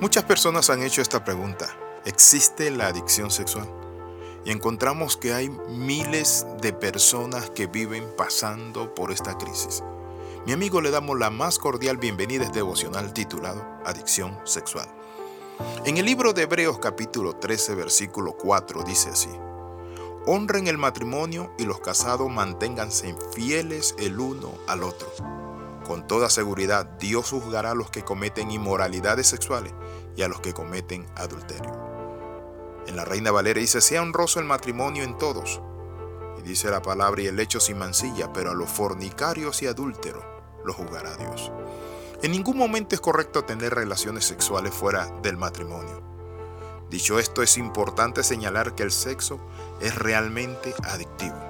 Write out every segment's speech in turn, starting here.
Muchas personas han hecho esta pregunta. ¿Existe la adicción sexual? Y encontramos que hay miles de personas que viven pasando por esta crisis. Mi amigo le damos la más cordial bienvenida a este devocional titulado Adicción Sexual. En el libro de Hebreos capítulo 13 versículo 4 dice así, Honren el matrimonio y los casados manténganse fieles el uno al otro con toda seguridad, Dios juzgará a los que cometen inmoralidades sexuales y a los que cometen adulterio. En la Reina Valera dice, sea honroso el matrimonio en todos. Y dice la palabra y el hecho sin mancilla, pero a los fornicarios y adúlteros los juzgará Dios. En ningún momento es correcto tener relaciones sexuales fuera del matrimonio. Dicho esto, es importante señalar que el sexo es realmente adictivo.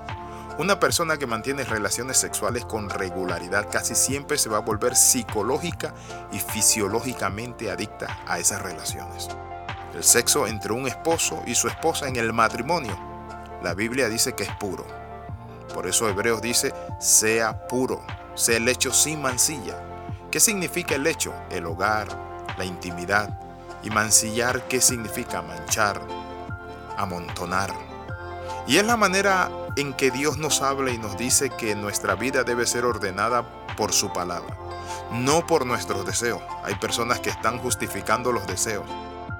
Una persona que mantiene relaciones sexuales con regularidad casi siempre se va a volver psicológica y fisiológicamente adicta a esas relaciones. El sexo entre un esposo y su esposa en el matrimonio, la Biblia dice que es puro. Por eso Hebreos dice, sea puro, sea el hecho sin mancilla. ¿Qué significa el hecho? El hogar, la intimidad. Y mancillar, ¿qué significa? Manchar, amontonar. Y es la manera en que Dios nos habla y nos dice que nuestra vida debe ser ordenada por su palabra, no por nuestros deseos. Hay personas que están justificando los deseos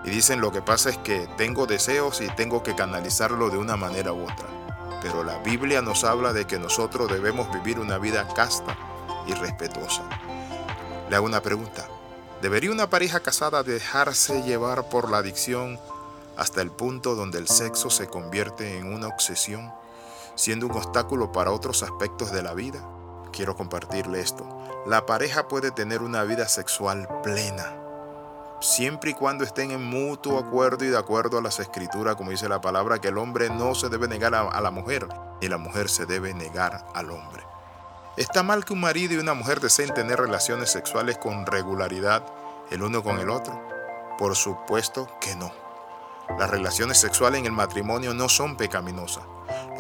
y dicen lo que pasa es que tengo deseos y tengo que canalizarlo de una manera u otra. Pero la Biblia nos habla de que nosotros debemos vivir una vida casta y respetuosa. Le hago una pregunta. ¿Debería una pareja casada dejarse llevar por la adicción hasta el punto donde el sexo se convierte en una obsesión? Siendo un obstáculo para otros aspectos de la vida? Quiero compartirle esto. La pareja puede tener una vida sexual plena, siempre y cuando estén en mutuo acuerdo y de acuerdo a las escrituras, como dice la palabra, que el hombre no se debe negar a, la mujer, y la mujer se debe negar al hombre. ¿Está mal que un marido y una mujer deseen tener relaciones sexuales con regularidad el uno con el otro? Por supuesto que no. Las relaciones sexuales en el matrimonio no son pecaminosas.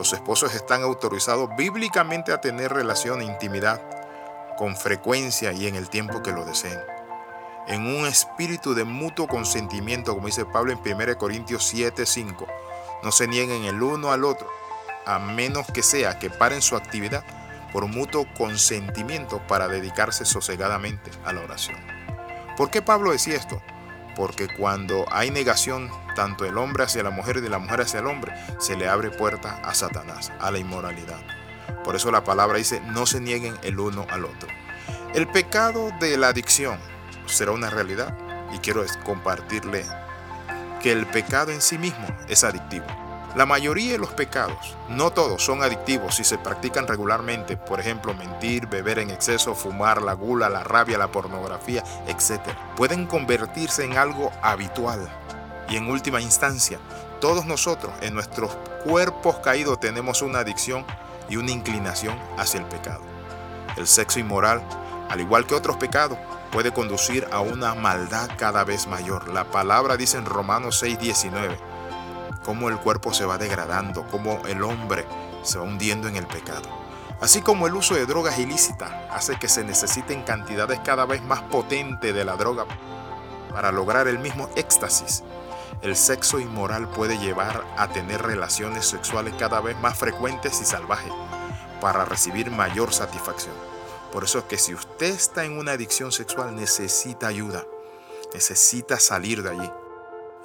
Los esposos están autorizados bíblicamente a tener relación e intimidad con frecuencia y en el tiempo que lo deseen. En un espíritu de mutuo consentimiento, como dice Pablo en 1 Corintios 7, 5. No se nieguen el uno al otro, a menos que sea que paren su actividad por mutuo consentimiento para dedicarse sosegadamente a la oración. ¿Por qué Pablo decía esto? Porque cuando hay negación tanto el hombre hacia la mujer y de la mujer hacia el hombre, se le abre puerta a Satanás, a la inmoralidad. Por eso la palabra dice, no se nieguen el uno al otro. El pecado de la adicción será una realidad y quiero compartirle que el pecado en sí mismo es adictivo. La mayoría de los pecados, no todos, son adictivos si se practican regularmente, por ejemplo, mentir, beber en exceso, fumar, la gula, la rabia, la pornografía, etc. Pueden convertirse en algo habitual y en última instancia, todos nosotros en nuestros cuerpos caídos tenemos una adicción y una inclinación hacia el pecado. El sexo inmoral, al igual que otros pecados, puede conducir a una maldad cada vez mayor. La palabra dice en Romanos 6:19, cómo el cuerpo se va degradando, cómo el hombre se va hundiendo en el pecado. Así como el uso de drogas ilícitas hace que se necesiten cantidades cada vez más potentes de la droga para lograr el mismo éxtasis el sexo inmoral puede llevar a tener relaciones sexuales cada vez más frecuentes y salvajes para recibir mayor satisfacción. Por eso es que si usted está en una adicción sexual necesita ayuda, necesita salir de allí.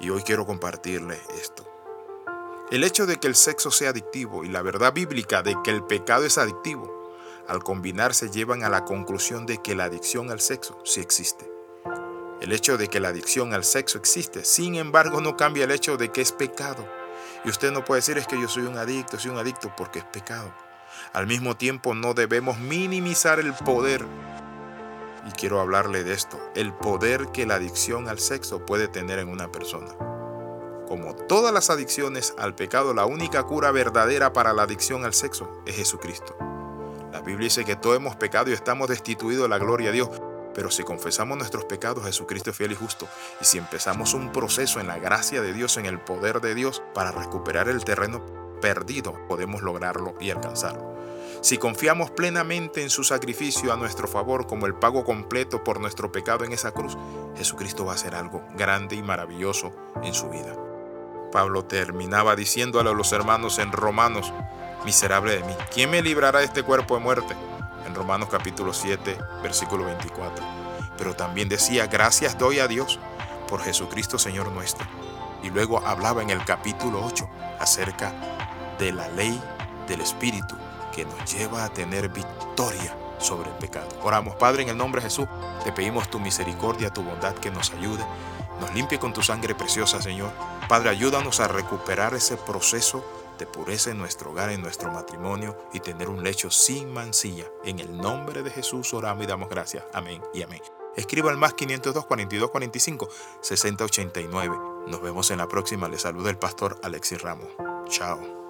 Y hoy quiero compartirle esto. El hecho de que el sexo sea adictivo y la verdad bíblica de que el pecado es adictivo, al combinarse llevan a la conclusión de que la adicción al sexo sí existe. El hecho de que la adicción al sexo existe, sin embargo, no cambia el hecho de que es pecado. Y usted no puede decir es que yo soy un adicto, soy un adicto porque es pecado. Al mismo tiempo, no debemos minimizar el poder. Y quiero hablarle de esto, el poder que la adicción al sexo puede tener en una persona. Como todas las adicciones al pecado, la única cura verdadera para la adicción al sexo es Jesucristo. La Biblia dice que todos hemos pecado y estamos destituidos de la gloria de Dios. Pero si confesamos nuestros pecados, Jesucristo es fiel y justo. Y si empezamos un proceso en la gracia de Dios, en el poder de Dios, para recuperar el terreno perdido, podemos lograrlo y alcanzarlo. Si confiamos plenamente en su sacrificio a nuestro favor como el pago completo por nuestro pecado en esa cruz, Jesucristo va a hacer algo grande y maravilloso en su vida. Pablo terminaba diciéndole a los hermanos en Romanos, miserable de mí, ¿quién me librará de este cuerpo de muerte? En Romanos capítulo 7, versículo 24. Pero también decía, gracias doy a Dios por Jesucristo Señor nuestro. Y luego hablaba en el capítulo 8 acerca de la ley del Espíritu que nos lleva a tener victoria sobre el pecado. Oramos, Padre, en el nombre de Jesús, te pedimos tu misericordia, tu bondad que nos ayude, nos limpie con tu sangre preciosa, Señor. Padre, ayúdanos a recuperar ese proceso de pureza en nuestro hogar, en nuestro matrimonio y tener un lecho sin mancilla. En el nombre de Jesús oramos y damos gracias. Amén y amén. Escriba al más 502 42 45 60 89. Nos vemos en la próxima. Le saluda el pastor Alexis Ramos. Chao.